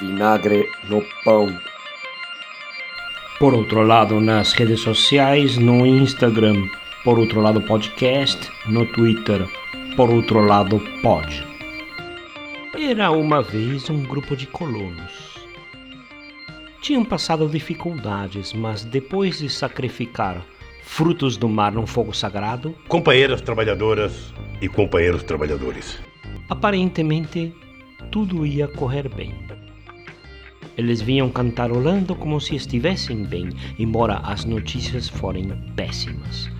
vinagre no pão. Por outro lado, nas redes sociais, no Instagram, por outro lado podcast, no Twitter, por outro lado pod. Era uma vez um grupo de colonos. Tinham passado dificuldades, mas depois de sacrificar frutos do mar num fogo sagrado, companheiras trabalhadoras e companheiros trabalhadores, aparentemente tudo ia correr bem. Eles vinham cantarolando como se estivessem bem, embora as notícias forem péssimas.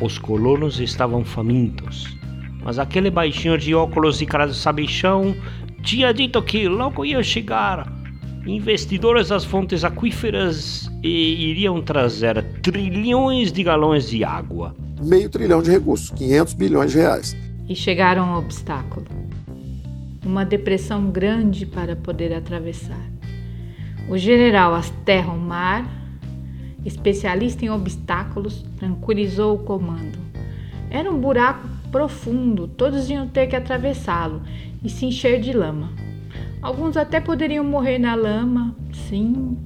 Os colonos estavam famintos, mas aquele baixinho de óculos e cara de sabichão tinha dito que logo ia chegar investidores das fontes aquíferas e iriam trazer trilhões de galões de água. Meio trilhão de recursos, 500 bilhões de reais. E chegaram ao obstáculo. Uma depressão grande para poder atravessar. O general Asterro Mar, especialista em obstáculos, tranquilizou o comando. Era um buraco profundo, todos iam ter que atravessá-lo e se encher de lama. Alguns até poderiam morrer na lama, sim,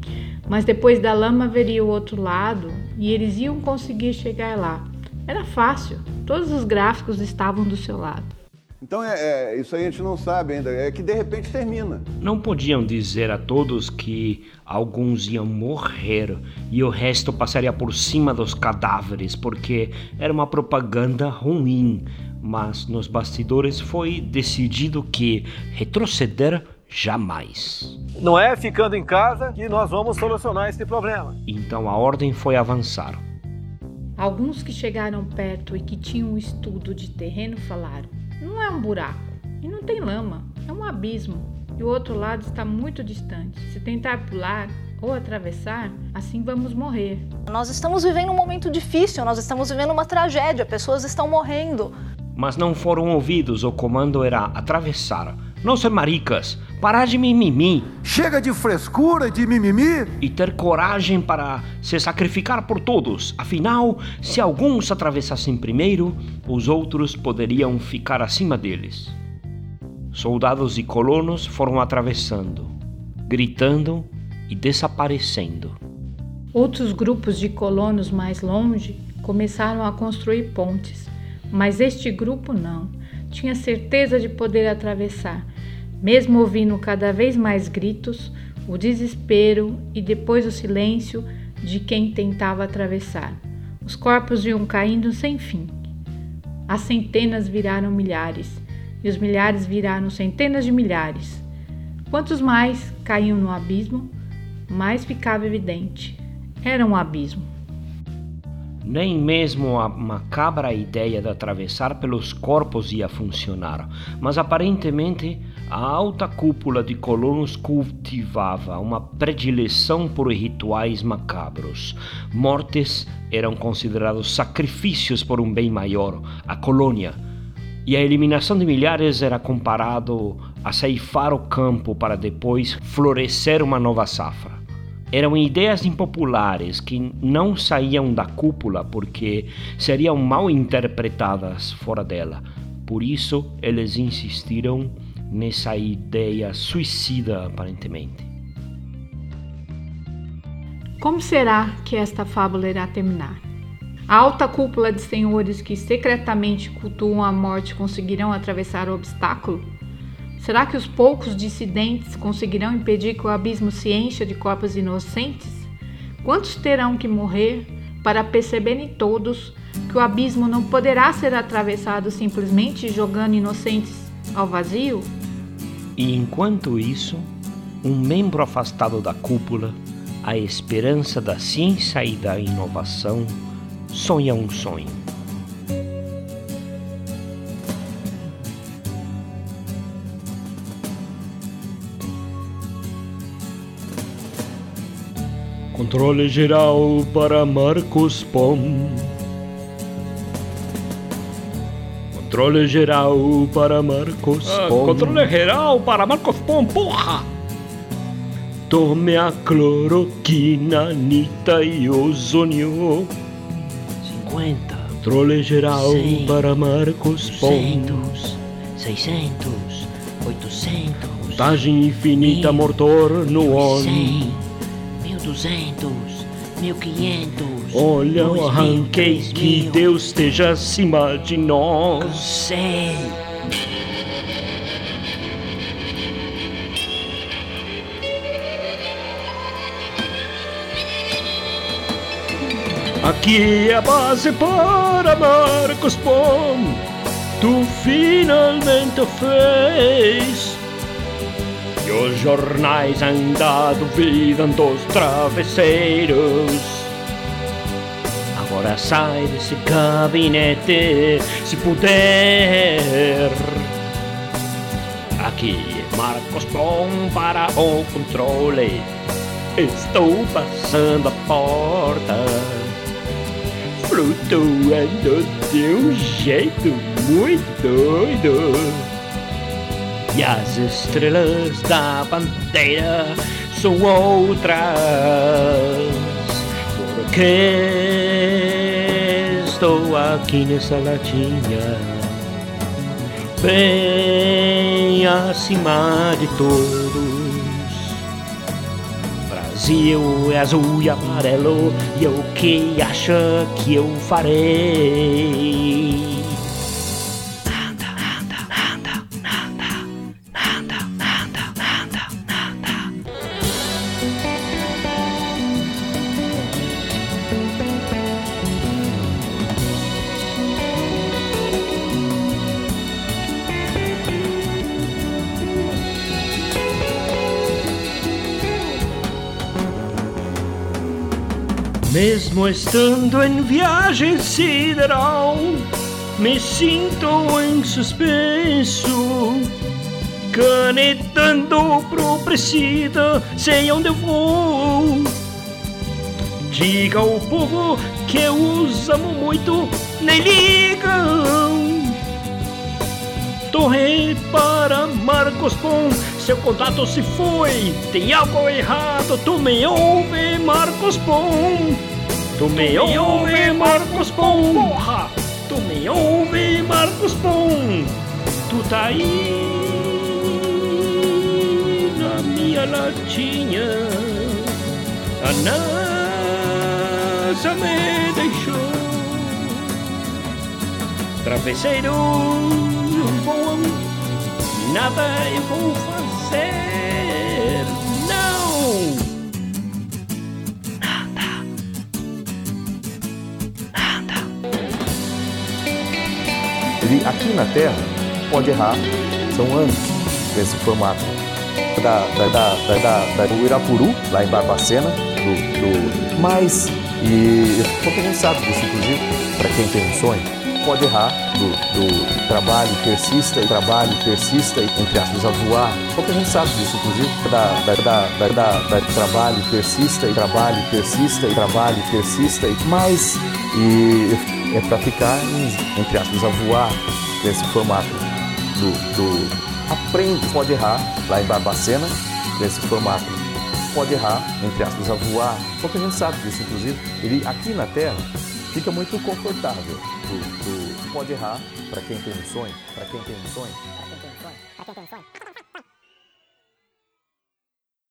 mas depois da lama haveria o outro lado e eles iam conseguir chegar lá. Era fácil, todos os gráficos estavam do seu lado. Então é, é, isso aí a gente não sabe ainda, é que de repente termina. Não podiam dizer a todos que alguns iam morrer e o resto passaria por cima dos cadáveres, porque era uma propaganda ruim. Mas nos bastidores foi decidido que retroceder jamais. Não é ficando em casa que nós vamos solucionar esse problema. Então a ordem foi avançar. Alguns que chegaram perto e que tinham um estudo de terreno falaram: não é um buraco e não tem lama, é um abismo. E o outro lado está muito distante. Se tentar pular ou atravessar, assim vamos morrer. Nós estamos vivendo um momento difícil, nós estamos vivendo uma tragédia, pessoas estão morrendo. Mas não foram ouvidos, o comando era atravessar. Não ser maricas, parar de mimimi. Chega de frescura, de mimimi. E ter coragem para se sacrificar por todos. Afinal, se alguns atravessassem primeiro, os outros poderiam ficar acima deles. Soldados e colonos foram atravessando, gritando e desaparecendo. Outros grupos de colonos mais longe começaram a construir pontes, mas este grupo não. Tinha certeza de poder atravessar mesmo ouvindo cada vez mais gritos, o desespero e depois o silêncio de quem tentava atravessar. Os corpos iam caindo sem fim. As centenas viraram milhares e os milhares viraram centenas de milhares. Quantos mais caíam no abismo, mais ficava evidente. Era um abismo. Nem mesmo a macabra ideia de atravessar pelos corpos ia funcionar, mas aparentemente a alta cúpula de colonos cultivava uma predileção por rituais macabros. Mortes eram considerados sacrifícios por um bem maior, a colônia, e a eliminação de milhares era comparado a ceifar o campo para depois florescer uma nova safra. Eram ideias impopulares que não saíam da cúpula porque seriam mal interpretadas fora dela. Por isso, eles insistiram nessa ideia suicida, aparentemente. Como será que esta fábula irá terminar? A alta cúpula de senhores que secretamente cultuam a morte conseguirão atravessar o obstáculo? Será que os poucos dissidentes conseguirão impedir que o abismo se encha de corpos inocentes? Quantos terão que morrer para perceberem todos que o abismo não poderá ser atravessado simplesmente jogando inocentes ao vazio? E enquanto isso, um membro afastado da cúpula, a esperança da ciência e da inovação, sonha um sonho. Controle geral para Marcos Pom. Controle geral para Marcos ah, Pom. Controle geral para Marcos Pom, porra! Tome a cloroquina, Anitta e ozônio. 50. Controle geral 100, para Marcos Pom. 200, 600, 800. Contagem infinita, mortor no on. 100, 1200, 1500. Olha o arranquei, que. Deus esteja acima de nós. Sei. Aqui é a base para Marcos Pom. Tu finalmente fez. E os jornais ainda duvidam dos travesseiros. Agora sai desse gabinete se puder. Aqui é Marcos Pom para o controle. Estou passando a porta flutuando de um jeito muito doido. E as estrelas da bandeira são outras, porque estou aqui nessa latinha, bem acima de todos. Brasil é azul e amarelo e o que acha que eu farei? Mesmo estando em viagem sideral, me sinto em suspenso. Canetando pro presida, sei onde eu vou. Diga ao povo que eu os amo muito, nem ligam. Torre para Marcos Pom, seu contato se foi. Tem algo errado, tu me ouve, Marcos Pom. Tu me ouve, Marcos Pom, porra! Tu me ouve, Marcos Pom. Tu tá aí na minha latinha. A NASA me deixou. Travesseiro nada eu vou fazer, não! Nada, nada. Ele aqui na Terra pode errar, são anos nesse formato. Da, da, da, da, da, da- do Irapuru, lá em Barbacena, do, do mas, e pouca gente sabe disso, inclusive, para quem tem um sonho, pode errar do, do trabalho persista e trabalho persista, entre aspas, a voar. Pouca gente sabe disso, inclusive, da, da, da, da, da, trabalho persista e trabalho persista e trabalho persista, e mas, e é para ficar, entre aspas, a voar nesse formato do, do aprende, pode errar lá em Barbacena, nesse formato. Pode errar, entre aspas, a voar. Pouca gente sabe disso, inclusive. Ele aqui na Terra fica muito confortável. O, o- pode errar para quem tem sonho, para quem tem sonho. Pra quem tem sonho, pra quem tem sonho.